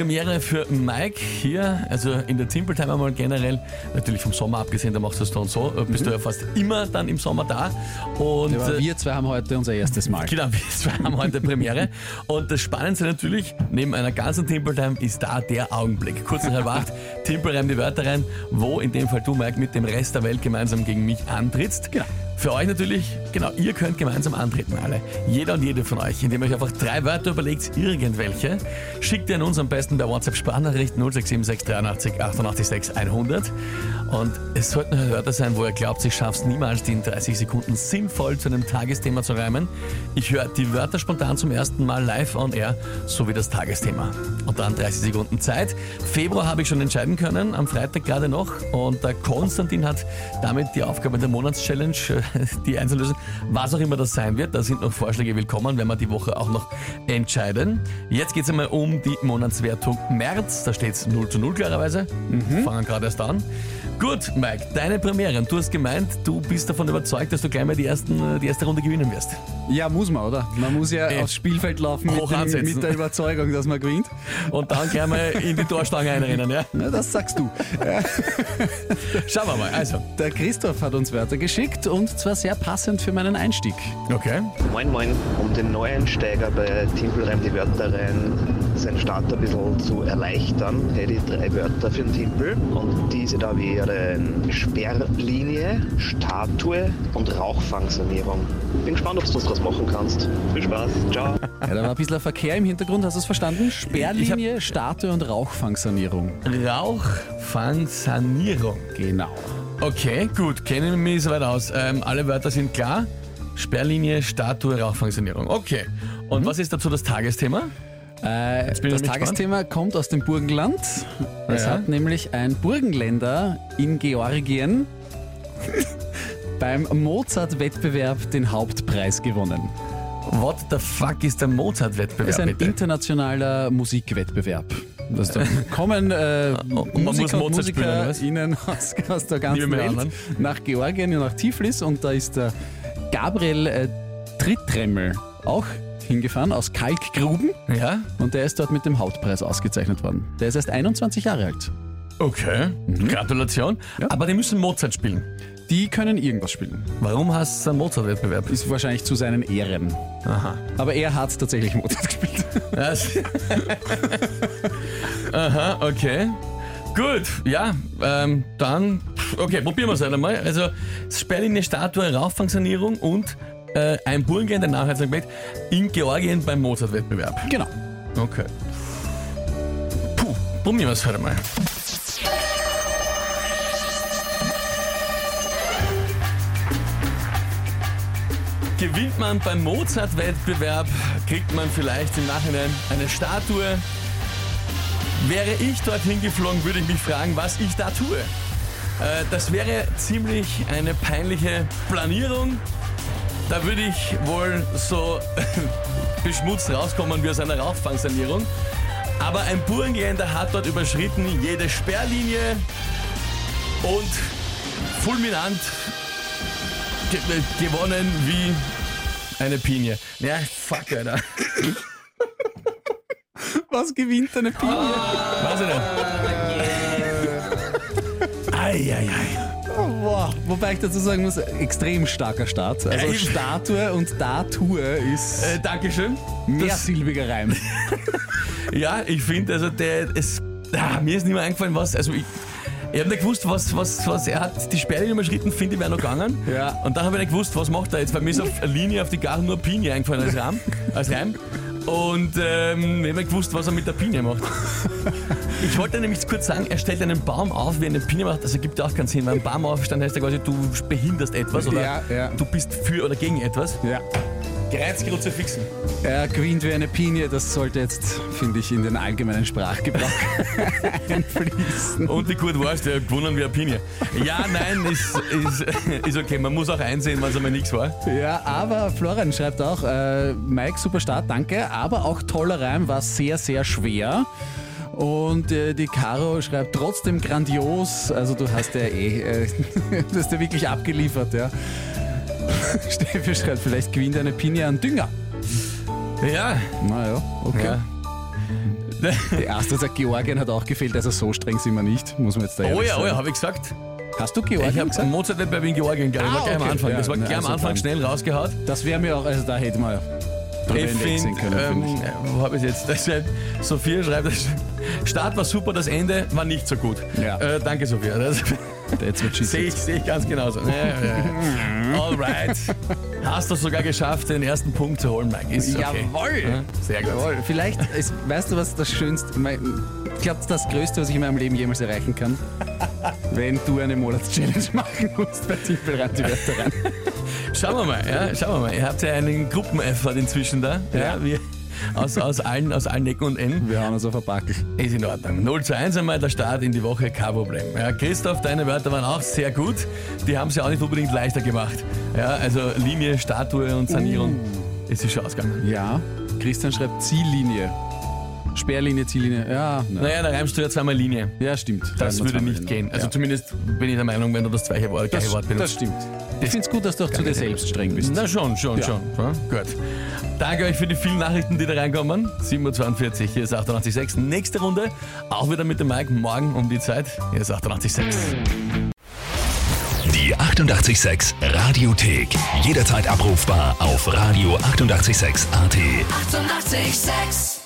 Premiere für Mike hier, also in der Simple Time einmal generell, natürlich vom Sommer abgesehen, da machst du es dann so, äh, bist du ja fast immer dann im Sommer da. Und Aber äh, wir zwei haben heute unser erstes Mal. Genau, wir zwei haben heute Premiere. Und das Spannendste natürlich, neben einer ganzen Timple Time ist da der Augenblick. Kurz nach halb acht, Timple reimt die Wörter rein, wo in dem Fall du, Mike, mit dem Rest der Welt gemeinsam gegen mich antrittst. Genau. Für euch natürlich, genau, ihr könnt gemeinsam antreten, alle. Jeder und jede von euch, indem ihr euch einfach drei Wörter überlegt, irgendwelche. Schickt ihr an uns am besten per WhatsApp Sprachnachricht 0676 83 88 6 100. Und es sollten Wörter sein, wo ihr glaubt, ich schaff's niemals, die in 30 Sekunden sinnvoll zu einem Tagesthema zu reimen. Ich höre die Wörter spontan zum ersten Mal live on air, so wie das Tagesthema. Und dann 30 Sekunden Zeit. Februar habe ich schon entscheiden können, am Freitag gerade noch. Und der Konstantin hat damit die Aufgabe der Monatschallenge, äh, die einzulösen, was auch immer das sein wird. Da sind noch Vorschläge willkommen, wenn wir die Woche auch noch entscheiden. Jetzt geht es einmal um die Monatswertung März. Da steht es 0 zu 0 klarerweise. Fangen gerade erst an. Gut, Mike, deine Premiere. Du hast gemeint, du bist davon überzeugt, dass du gleich mal die, ersten, äh, die erste Runde gewinnen wirst. Ja, muss man, oder? Man muss ja Eh. aufs Spielfeld laufen mit, dem, mit der Überzeugung, dass man gewinnt. Und dann gleich mal in die Torstange einrennen, ja? Na, das sagst du. Schauen wir mal. Also, Der Christoph hat uns Wörter geschickt und zwar sehr passend für meinen Einstieg. okay. Moin Moin, um den Neueinsteiger bei Timpelreim die Wörter rein seinen Start ein bisschen zu erleichtern, hätte ich drei Wörter für den Timpel und diese da wären Sperrlinie, Statue und Rauchfangsanierung. Bin gespannt, ob du das draus machen kannst. Viel Spaß, ciao. Ja, da war ein bisschen Verkehr im Hintergrund, hast du es verstanden? Sperrlinie, Statue und Rauchfangsanierung. Rauchfangsanierung. Genau. Okay, gut, kennen wir mich soweit aus. Ähm, alle Wörter sind klar. Sperrlinie, Statue, Rauchfangsanierung. Okay. Und was ist dazu das Tagesthema? Äh, das Tagesthema kommt aus dem Burgenland. Es Ja. hat nämlich ein Burgenländer in Georgien beim Mozart-Wettbewerb den Hauptpreis gewonnen. What the fuck ist der Mozart-Wettbewerb ist ein bitte? internationaler Musikwettbewerb. Das da kommen äh, Musiker und? MusikerInnen aus, aus der ganzen Welt anderen. nach Georgien und nach Tiflis und da ist der Gabriel äh, Trittremmel auch hingefahren aus Kalkgruben Ja? und der ist dort mit dem Hauptpreis ausgezeichnet worden. Der ist erst 21 Jahre alt. Okay. Gratulation. Ja. Aber die müssen Mozart spielen. Die können irgendwas spielen. Warum hast du einen Mozart-Wettbewerb? Ist wahrscheinlich zu seinen Ehren. Aha. Aber er hat tatsächlich Mozart gespielt. Aha, okay. Gut, ja, ähm, dann, okay, probieren wir es halt einmal. Also, Sperrlinie, Statue, Rauchfangsanierung und äh, ein Burgenländer Nachhaltigkeit in Georgien beim Mozart-Wettbewerb. genau. Okay. Puh, probieren wir es halt einmal. Gewinnt man beim Mozart-Wettbewerb, kriegt man vielleicht im Nachhinein eine Statue. Wäre ich dorthin geflogen, würde ich mich fragen, was ich da tue. Äh, das wäre ziemlich eine peinliche Planierung. Da würde ich wohl so beschmutzt rauskommen wie aus einer Rauchfangsanierung. Aber ein Burgenländer hat dort überschritten jede Sperrlinie und fulminant gewonnen wie eine Pinie. Ja, fuck, Alter. Was gewinnt eine Pinie? Weiß ich nicht. Eieiei. Boah, wobei ich dazu sagen muss, extrem starker Start. Also Ja, Statue und Statue ist Äh, Dankeschön. mehrsilbiger Reim. Ja, ich finde, also der, es, ah, mir ist nicht mehr eingefallen, was, also ich, ich habe nicht gewusst, was, was, was er hat, die Sperrlinie überschritten, finde ich, wäre noch gegangen. Ja. Und dann habe ich nicht gewusst, was macht er jetzt, weil mir ist auf eine Linie auf die Garten nur Pinie eingefallen als Reim. Als Reim. Und ähm, ich habe nicht gewusst, was er mit der Pinie macht. Ich wollte nämlich kurz sagen, er stellt einen Baum auf, wie er eine Pinie macht. Also gibt ja auch keinen Sinn, weil ein Baum aufstellen heißt ja quasi, du behinderst etwas oder Ja, ja. du bist für oder gegen etwas. Ja. Gereizgerutze fixen. Er gewinnt wie eine Pinie, das sollte jetzt, finde ich, in den allgemeinen Sprachgebrauch einfließen. Und die Kurt Wurst, der gewonnen wie eine Pinie. Ja, nein, ist, ist, ist okay. Man muss auch einsehen, wenn es einmal nichts war. Ja, aber Florian schreibt auch, äh, Mike, super Start, danke, aber auch toller Reim, war sehr, sehr schwer. Und äh, die Caro schreibt trotzdem grandios, also du hast ja eh, äh, du hast ja wirklich abgeliefert, ja. Steffi schreibt, vielleicht gewinnt eine Pinne an Dünger. Ja, Naja, okay. ja. Die erste sagt, Georgien hat auch gefehlt, also so streng sind wir nicht, muss man jetzt da Oh ja, oh ja, sagen. habe ich gesagt. Hast du Georgien Ich habe gesagt? Mozart nicht bei Wien Georgien, ich. Ah, war gleich am okay. Anfang. Das war Ja, gleich am also Anfang schnell rausgehaut. Das wäre mir auch, also da hätte man drüber Ich hinwegsehen finde, können, ähm, finde ich. wo habe ich jetzt? Das schreibt, Sophia schreibt, das Start war super, das Ende war nicht so gut. Ja. Äh, danke, Sophia. Das That's what she sehe ich, sehe ich ganz genauso. Ja, ja, ja. Alright. Hast du sogar geschafft, den ersten Punkt zu holen, Mike. Ist okay. Jawohl. Ja, Sehr gut. Jawohl, vielleicht, ist, weißt du, was das Schönste, mein- ich glaube, das Größte, was ich in meinem Leben jemals erreichen kann, wenn du eine Monatschallenge machen musst bei Tippelrand die Wörter rein. Schauen wir mal, ja, schauen wir mal. Ihr habt ja einen Gruppeneffort inzwischen da. Ja. Ja. wir, aus, aus, allen, aus allen Ecken und Enden. Wir hauen uns auf Backel. Ist in Ordnung. 0 zu 1 einmal der Start in die Woche, kein Problem. Ja, Christoph, deine Wörter waren auch sehr gut. Die haben es ja auch nicht unbedingt leichter gemacht. Ja, also Linie, Statue und Sanierung ist es schon ausgegangen. Ja, Christian schreibt Ziellinie. Sperrlinie, Ziellinie. Ja, na. Naja, da reimst du ja zweimal Linie. ja stimmt. Das würde nicht gehen. Also ja. zumindest bin ich der Meinung, wenn du das gleiche Wort, gleiche das, Wort benutzt. das stimmt. Ich finde es gut, dass du auch zu dir selbst streng bist. Na schon, schon, Ja. schon. Ja, gut. Danke euch für die vielen Nachrichten, die da reinkommen. 7.42 Uhr, hier ist 88.6. Nächste Runde, auch wieder mit dem Mike, morgen um die Zeit. Hier ist 88.6. Die 88,6 Radiothek. Jederzeit abrufbar auf radio886.at. 88,6. Eighty-eight, sex.